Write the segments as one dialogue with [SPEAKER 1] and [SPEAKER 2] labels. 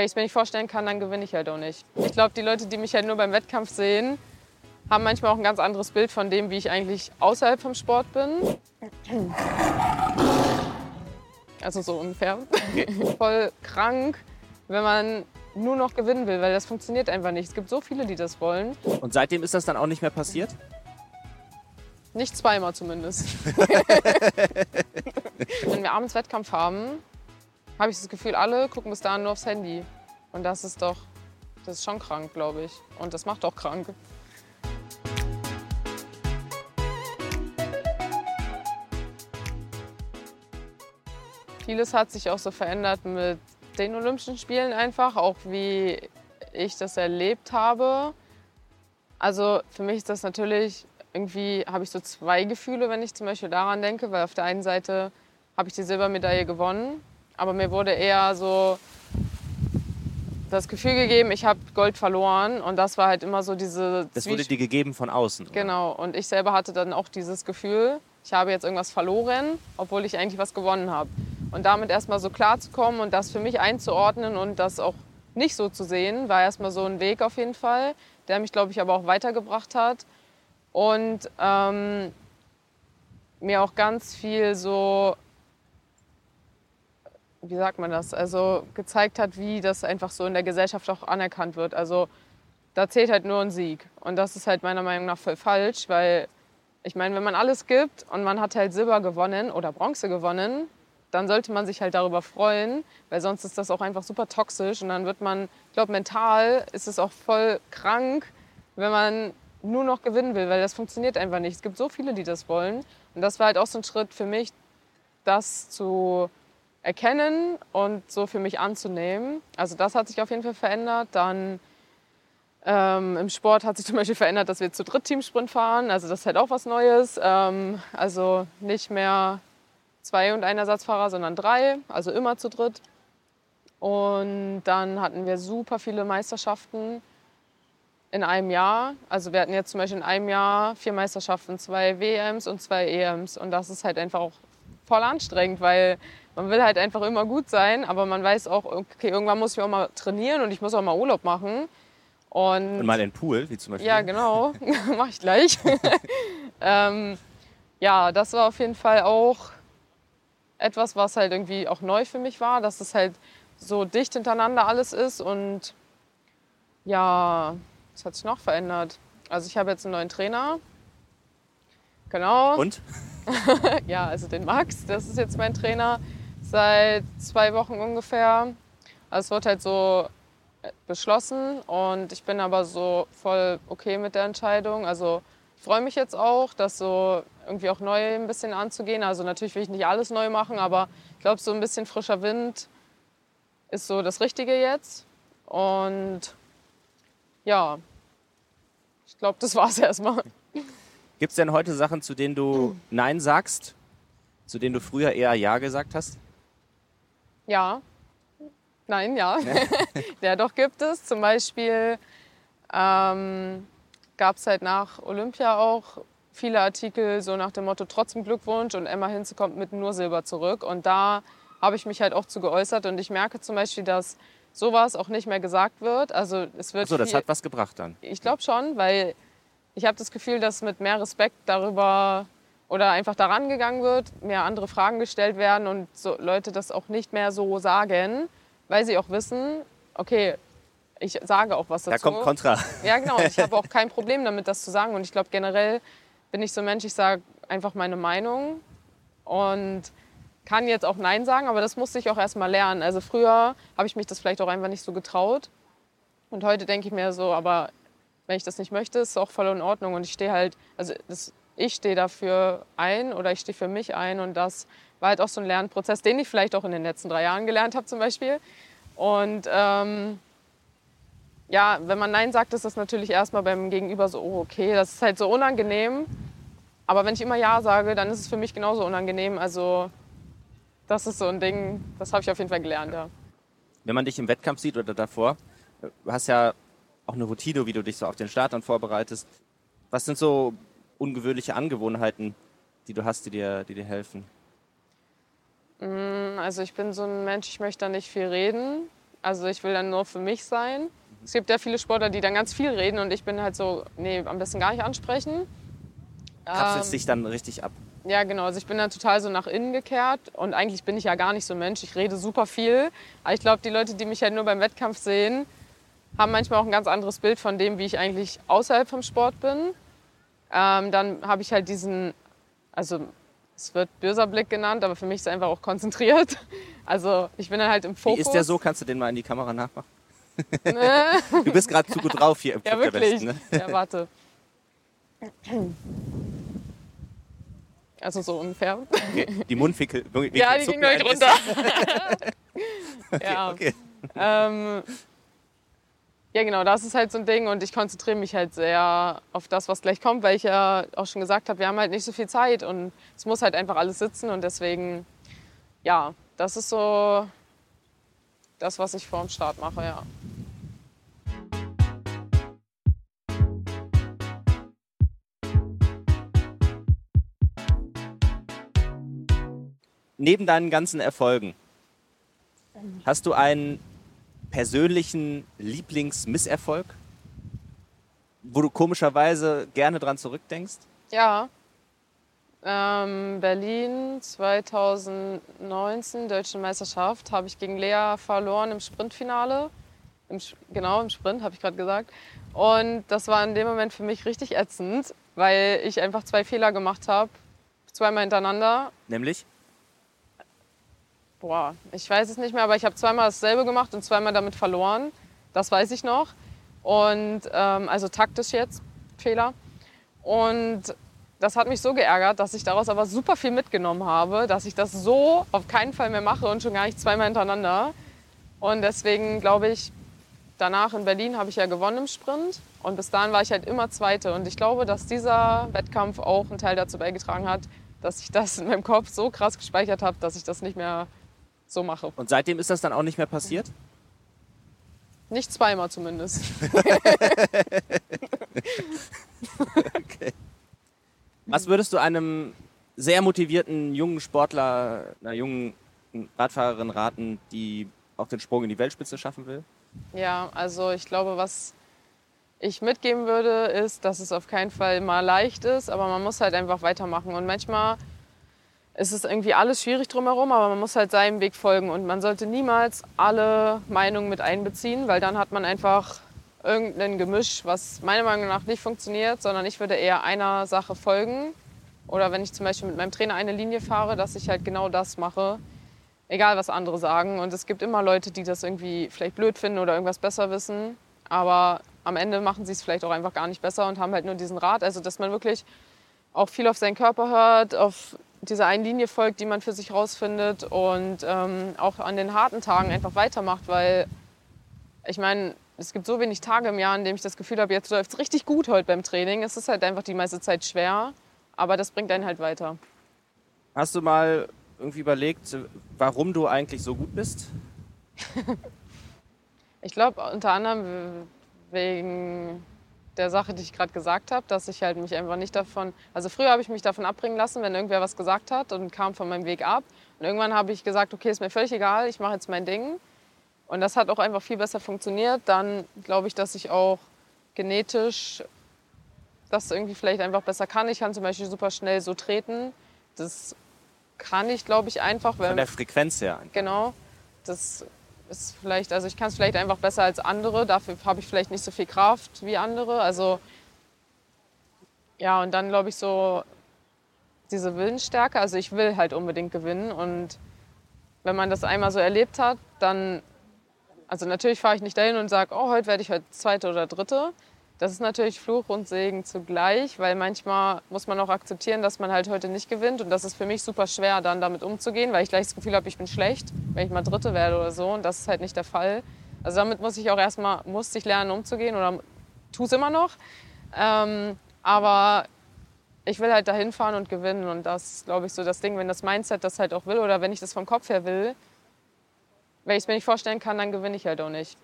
[SPEAKER 1] wenn ich es mir nicht vorstellen kann, dann gewinne ich halt auch nicht. Ich glaube, die Leute, die mich halt nur beim Wettkampf sehen, haben manchmal auch ein ganz anderes Bild von dem, wie ich eigentlich außerhalb vom Sport bin. Also so ungefähr. Voll krank, wenn man nur noch gewinnen will, weil das funktioniert einfach nicht. Es gibt so viele, die das wollen.
[SPEAKER 2] Und seitdem ist das dann auch nicht mehr passiert?
[SPEAKER 1] Nicht zweimal zumindest. wenn wir abends Wettkampf haben, habe ich das Gefühl, alle gucken bis dahin nur aufs Handy. Und das ist doch, das ist schon krank, glaube ich. Und das macht auch krank. Vieles hat sich auch so verändert mit den Olympischen Spielen einfach, auch wie ich das erlebt habe. Also für mich ist das natürlich irgendwie, habe ich so zwei Gefühle, wenn ich zum Beispiel daran denke, weil auf der einen Seite habe ich die Silbermedaille gewonnen, aber mir wurde eher so das Gefühl gegeben, ich habe Gold verloren und das war halt immer so diese...
[SPEAKER 2] Das wurde dir gegeben von außen. Oder?
[SPEAKER 1] Genau und ich selber hatte dann auch dieses Gefühl, ich habe jetzt irgendwas verloren, obwohl ich eigentlich was gewonnen habe. Und damit erstmal so klar zu kommen und das für mich einzuordnen und das auch nicht so zu sehen, war erstmal so ein Weg auf jeden Fall, der mich, glaube ich, aber auch weitergebracht hat. Und ähm, mir auch ganz viel so, wie sagt man das, also gezeigt hat, wie das einfach so in der Gesellschaft auch anerkannt wird. Also da zählt halt nur ein Sieg. Und das ist halt meiner Meinung nach voll falsch, weil ich meine, wenn man alles gibt und man hat halt Silber gewonnen oder Bronze gewonnen, dann sollte man sich halt darüber freuen, weil sonst ist das auch einfach super toxisch und dann wird man, ich glaube, mental ist es auch voll krank, wenn man nur noch gewinnen will, weil das funktioniert einfach nicht. Es gibt so viele, die das wollen und das war halt auch so ein Schritt für mich, das zu erkennen und so für mich anzunehmen. Also das hat sich auf jeden Fall verändert. Dann ähm, Im Sport hat sich zum Beispiel verändert, dass wir zu dritt Teamsprint fahren. Also das ist halt auch was Neues. Ähm, also nicht mehr zwei und ein Ersatzfahrer, sondern drei, also immer zu dritt. Und dann hatten wir super viele Meisterschaften in einem Jahr. Also wir hatten jetzt zum Beispiel in einem Jahr vier Meisterschaften, zwei WMs und zwei EMs. Und das ist halt einfach auch voll anstrengend, weil man will halt einfach immer gut sein, aber man weiß auch, okay, irgendwann muss ich auch mal trainieren und ich muss auch mal Urlaub machen. Und,
[SPEAKER 2] und mal in den Pool, wie zum Beispiel.
[SPEAKER 1] Ja, genau, mache ich gleich. ähm, ja, das war auf jeden Fall auch etwas, was halt irgendwie auch neu für mich war, dass es halt so dicht hintereinander alles ist und ja, was hat sich noch verändert? Also ich habe jetzt einen neuen Trainer. Genau.
[SPEAKER 2] Und?
[SPEAKER 1] ja, also den Max, das ist jetzt mein Trainer seit zwei Wochen ungefähr. Also es wird halt so äh, beschlossen und ich bin aber so voll okay mit der Entscheidung. Also ich freue mich jetzt auch, das so irgendwie auch neu ein bisschen anzugehen. Also natürlich will ich nicht alles neu machen, aber ich glaube, so ein bisschen frischer Wind ist so das Richtige jetzt. Und ja, ich glaube, das war es erstmal.
[SPEAKER 2] Gibt es denn heute Sachen, zu denen du Nein sagst, zu denen du früher eher Ja gesagt hast?
[SPEAKER 1] Ja. Nein, ja. ja, doch gibt es. Zum Beispiel ähm, gab es halt nach Olympia auch viele Artikel so nach dem Motto trotzdem Glückwunsch und Emma Hinze kommt mit nur Silber zurück. Und da habe ich mich halt auch zu geäußert und ich merke zum Beispiel, dass sowas auch nicht mehr gesagt wird. Also es wird
[SPEAKER 2] Ach so, das hat was gebracht dann.
[SPEAKER 1] Ich glaube schon, weil ich habe das Gefühl, dass mit mehr Respekt darüber oder einfach daran gegangen wird, mehr andere Fragen gestellt werden und so Leute das auch nicht mehr so sagen, weil sie auch wissen, okay, ich sage auch was dazu.
[SPEAKER 2] Da kommt Kontra.
[SPEAKER 1] Ja, genau. Ich habe auch kein Problem damit, das zu sagen. Und ich glaube, generell bin ich so ein Mensch, ich sage einfach meine Meinung und kann jetzt auch Nein sagen, aber das musste ich auch erst mal lernen. Also früher habe ich mich das vielleicht auch einfach nicht so getraut. Und heute denke ich mir so, aber wenn ich das nicht möchte, ist es auch voll in Ordnung. Und ich stehe halt, also das, ich stehe dafür ein oder ich stehe für mich ein. Und das war halt auch so ein Lernprozess, den ich vielleicht auch in den letzten drei Jahren gelernt habe zum Beispiel. Und ähm, ja, wenn man Nein sagt, ist das natürlich erstmal beim Gegenüber so, oh, okay, das ist halt so unangenehm. Aber wenn ich immer Ja sage, dann ist es für mich genauso unangenehm. Also das ist so ein Ding, das habe ich auf jeden Fall gelernt, ja.
[SPEAKER 2] Wenn man dich im Wettkampf sieht oder davor, du hast ja auch eine Routine, wie du dich so auf den Start dann vorbereitest. Was sind so ungewöhnliche Angewohnheiten, die du hast, die dir, die dir helfen?
[SPEAKER 1] Mm, also ich bin so ein Mensch, ich möchte da nicht viel reden. Also ich will dann nur für mich sein. Es gibt ja viele Sportler, die dann ganz viel reden und ich bin halt so, nee, am besten gar nicht ansprechen.
[SPEAKER 2] Kapselst
[SPEAKER 1] Ähm,
[SPEAKER 2] dich dann richtig ab.
[SPEAKER 1] Ja, genau. Also ich bin dann total so nach innen gekehrt und eigentlich bin ich ja gar nicht so ein Mensch. Ich rede super viel. Aber ich glaube, die Leute, die mich halt nur beim Wettkampf sehen, haben manchmal auch ein ganz anderes Bild von dem, wie ich eigentlich außerhalb vom Sport bin. Ähm, dann habe ich halt diesen, also es wird böser Blick genannt, aber für mich ist es einfach auch konzentriert. Also ich bin dann halt im
[SPEAKER 2] Wie
[SPEAKER 1] Fokus.
[SPEAKER 2] ist der so? Kannst du den mal in die Kamera nachmachen? Du bist gerade zu gut drauf hier im
[SPEAKER 1] Ja,
[SPEAKER 2] Club der
[SPEAKER 1] wirklich.
[SPEAKER 2] Besten. Ne?
[SPEAKER 1] Ja, warte. Also so ungefähr.
[SPEAKER 2] Okay. Die Mundwinkel Winkel
[SPEAKER 1] Ja, die
[SPEAKER 2] zucken
[SPEAKER 1] ging gleich runter.
[SPEAKER 2] bisschen.
[SPEAKER 1] ja.
[SPEAKER 2] Okay.
[SPEAKER 1] Ähm, ja, genau, das ist halt so ein Ding und ich konzentriere mich halt sehr auf das, was gleich kommt, weil ich ja auch schon gesagt habe, wir haben halt nicht so viel Zeit und es muss halt einfach alles sitzen und deswegen, ja, das ist so das, was ich vor dem Start mache, ja.
[SPEAKER 2] Neben deinen ganzen Erfolgen, hast du einen persönlichen Lieblingsmisserfolg, wo du komischerweise gerne dran zurückdenkst?
[SPEAKER 1] Ja, ähm, Berlin 2019, Deutsche Meisterschaft, habe ich gegen Lea verloren im Sprintfinale. Im, genau, im Sprint, habe ich gerade gesagt. Und das war in dem Moment für mich richtig ätzend, weil ich einfach zwei Fehler gemacht habe, zweimal hintereinander.
[SPEAKER 2] Nämlich?
[SPEAKER 1] Boah, ich weiß es nicht mehr, aber ich habe zweimal dasselbe gemacht und zweimal damit verloren. Das weiß ich noch. Und ähm, also taktisch jetzt Fehler. Und das hat mich so geärgert, dass ich daraus aber super viel mitgenommen habe, dass ich das so auf keinen Fall mehr mache und schon gar nicht zweimal hintereinander. Und deswegen glaube ich, danach in Berlin habe ich ja gewonnen im Sprint und bis dahin war ich halt immer Zweite. Und ich glaube, dass dieser Wettkampf auch einen Teil dazu beigetragen hat, dass ich das in meinem Kopf so krass gespeichert habe, dass ich das nicht mehr so mache.
[SPEAKER 2] Und seitdem ist das dann auch nicht mehr passiert?
[SPEAKER 1] Nicht zweimal zumindest.
[SPEAKER 2] Was würdest du einem sehr motivierten jungen Sportler, einer jungen Radfahrerin raten, die auch den Sprung in die Weltspitze schaffen will?
[SPEAKER 1] Ja, also ich glaube, was ich mitgeben würde, ist, dass es auf keinen Fall mal leicht ist, aber man muss halt einfach weitermachen. Und manchmal ist es irgendwie alles schwierig drumherum, aber man muss halt seinem Weg folgen. Und man sollte niemals alle Meinungen mit einbeziehen, weil dann hat man einfach irgendein Gemisch, was meiner Meinung nach nicht funktioniert, sondern ich würde eher einer Sache folgen. Oder wenn ich zum Beispiel mit meinem Trainer eine Linie fahre, dass ich halt genau das mache, egal was andere sagen. Und es gibt immer Leute, die das irgendwie vielleicht blöd finden oder irgendwas besser wissen. Aber am Ende machen sie es vielleicht auch einfach gar nicht besser und haben halt nur diesen Rat. Also, dass man wirklich auch viel auf seinen Körper hört, auf diese eine Linie folgt, die man für sich rausfindet und ähm, auch an den harten Tagen einfach weitermacht, weil ich meine, es gibt so wenig Tage im Jahr, in denen ich das Gefühl habe, jetzt läuft es richtig gut heute beim Training. Es ist halt einfach die meiste Zeit schwer, aber das bringt einen halt weiter.
[SPEAKER 2] Hast du mal irgendwie überlegt, warum du eigentlich so gut bist?
[SPEAKER 1] Ich glaube unter anderem wegen der Sache, die ich gerade gesagt habe, dass ich halt mich einfach nicht davon, also früher habe ich mich davon abbringen lassen, wenn irgendwer was gesagt hat und kam von meinem Weg ab. Und irgendwann habe ich gesagt, okay, ist mir völlig egal, ich mache jetzt mein Ding. Und das hat auch einfach viel besser funktioniert. Dann glaube ich, dass ich auch genetisch das irgendwie vielleicht einfach besser kann. Ich kann zum Beispiel super schnell so treten. Das kann ich, glaube ich, einfach,
[SPEAKER 2] Von
[SPEAKER 1] weil
[SPEAKER 2] der Frequenz her.
[SPEAKER 1] Genau. Das ist vielleicht, also ich kann es vielleicht einfach besser als andere. Dafür habe ich vielleicht nicht so viel Kraft wie andere. Also ja, und dann glaube ich so diese Willensstärke. Also ich will halt unbedingt gewinnen. Und wenn man das einmal so erlebt hat, dann, also natürlich fahre ich nicht dahin und sage, oh, heute werde ich heute Zweite oder Dritte. Das ist natürlich Fluch und Segen zugleich, weil manchmal muss man auch akzeptieren, dass man halt heute nicht gewinnt. Und das ist für mich super schwer, dann damit umzugehen, weil ich gleich das Gefühl habe, ich bin schlecht, wenn ich mal Dritte werde oder so. Und das ist halt nicht der Fall. Also damit muss ich auch erstmal, musste ich lernen umzugehen oder tue es immer noch. Ähm, aber ich will halt dahin fahren und gewinnen. Und das ist, glaube ich, so das Ding, wenn das Mindset das halt auch will oder wenn ich das vom Kopf her will, wenn ich es mir nicht vorstellen kann, dann gewinne ich halt auch nicht.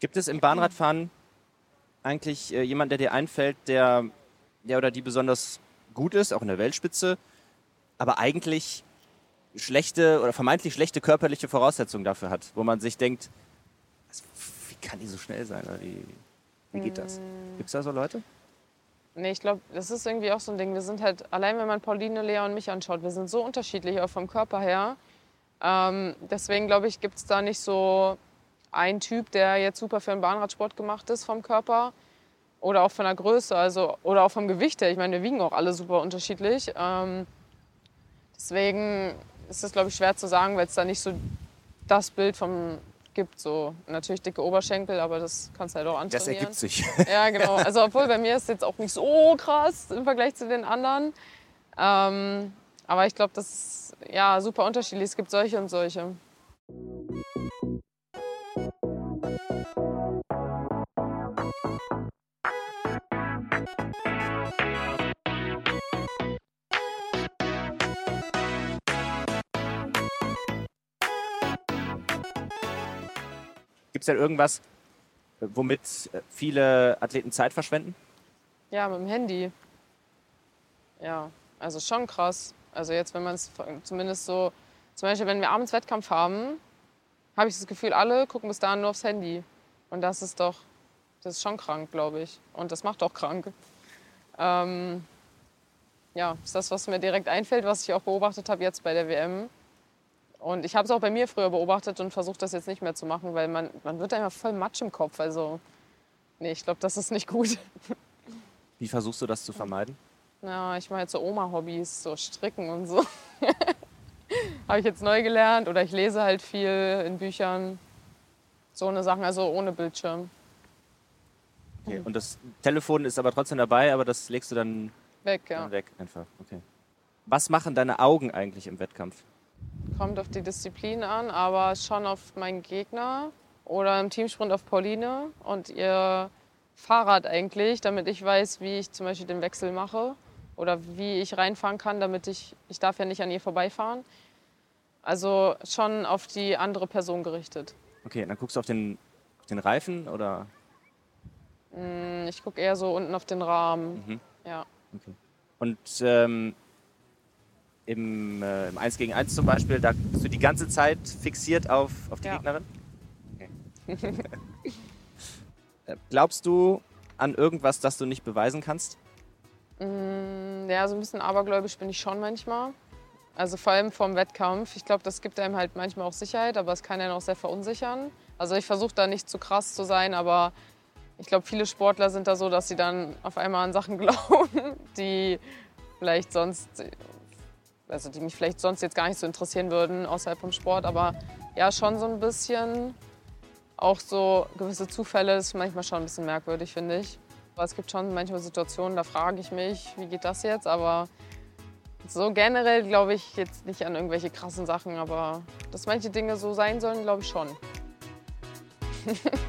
[SPEAKER 2] Gibt es im Bahnradfahren eigentlich äh, jemand, der dir einfällt, der, der oder die besonders gut ist, auch in der Weltspitze, aber eigentlich schlechte oder vermeintlich schlechte körperliche Voraussetzungen dafür hat, wo man sich denkt, was, wie kann die so schnell sein? Oder wie, wie geht das? Gibt es da so Leute?
[SPEAKER 1] Nee, ich glaube, das ist irgendwie auch so ein Ding. Wir sind halt, allein wenn man Pauline, Lea und mich anschaut, wir sind so unterschiedlich, auch vom Körper her. Ähm, deswegen glaube ich, gibt es da nicht so einen Typ, der jetzt super für den Bahnradsport gemacht ist vom Körper oder auch von der Größe, also oder auch vom Gewicht her. Ich meine, wir wiegen auch alle super unterschiedlich. Ähm, deswegen ist es, glaube ich, schwer zu sagen, weil es da nicht so das Bild vom gibt. So natürlich dicke Oberschenkel, aber das kannst du halt auch antrainieren.
[SPEAKER 2] Das ergibt sich.
[SPEAKER 1] Ja, genau. Also obwohl bei mir ist es jetzt auch nicht so krass im Vergleich zu den anderen. Ähm, aber ich glaube, das ist ja super unterschiedlich. Es gibt solche und solche.
[SPEAKER 2] Gibt es denn irgendwas, womit viele Athleten Zeit verschwenden?
[SPEAKER 1] Ja, mit dem Handy. Ja, also schon krass. Also jetzt, wenn man es zumindest so, zum Beispiel, wenn wir abends Wettkampf haben, habe ich das Gefühl, alle gucken bis dahin nur aufs Handy. Und das ist doch, das ist schon krank, glaube ich. Und das macht auch krank. Ähm, ja, ist das, was mir direkt einfällt, was ich auch beobachtet habe jetzt bei der WM. Und ich habe es auch bei mir früher beobachtet und versucht, das jetzt nicht mehr zu machen, weil man, man wird einfach voll Matsch im Kopf. Also, nee, ich glaube, das ist nicht gut.
[SPEAKER 2] Wie versuchst du das zu vermeiden?
[SPEAKER 1] Ja, ich mache jetzt so Oma-Hobbys, so Stricken und so. habe ich jetzt neu gelernt oder ich lese halt viel in Büchern. So eine Sachen, also ohne Bildschirm.
[SPEAKER 2] Okay. Und das Telefon ist aber trotzdem dabei, aber das legst du dann
[SPEAKER 1] weg, ja.
[SPEAKER 2] Dann weg einfach. Okay. Was machen deine Augen eigentlich im Wettkampf?
[SPEAKER 1] Kommt auf die Disziplin an, aber schon auf meinen Gegner oder im Teamsprint auf Pauline und ihr Fahrrad eigentlich, damit ich weiß, wie ich zum Beispiel den Wechsel mache oder wie ich reinfahren kann, damit ich, ich darf ja nicht an ihr vorbeifahren. Also schon auf die andere Person gerichtet.
[SPEAKER 2] Okay, dann guckst du auf den, auf den Reifen oder?
[SPEAKER 1] Mm, ich gucke eher so unten auf den Rahmen. Mhm. Ja.
[SPEAKER 2] Okay. Und ähm, im, äh, im 1 gegen 1 zum Beispiel, da bist du die ganze Zeit fixiert auf, auf die ja. Gegnerin? Okay. Äh, glaubst du an irgendwas, das du nicht beweisen kannst?
[SPEAKER 1] Mm, ja, so ein bisschen abergläubisch bin ich schon manchmal. Also vor allem vorm Wettkampf. Ich glaube, das gibt einem halt manchmal auch Sicherheit, aber es kann einen auch sehr verunsichern. Also ich versuche da nicht zu krass zu sein, aber ich glaube, viele Sportler sind da so, dass sie dann auf einmal an Sachen glauben, die vielleicht sonst also die mich vielleicht sonst jetzt gar nicht so interessieren würden außerhalb vom Sport, aber ja schon so ein bisschen. Auch so gewisse Zufälle ist manchmal schon ein bisschen merkwürdig, finde ich. Aber es gibt schon manchmal Situationen, da frage ich mich, wie geht das jetzt? Aber so generell glaube ich jetzt nicht an irgendwelche krassen Sachen, aber dass manche Dinge so sein sollen, glaube ich schon.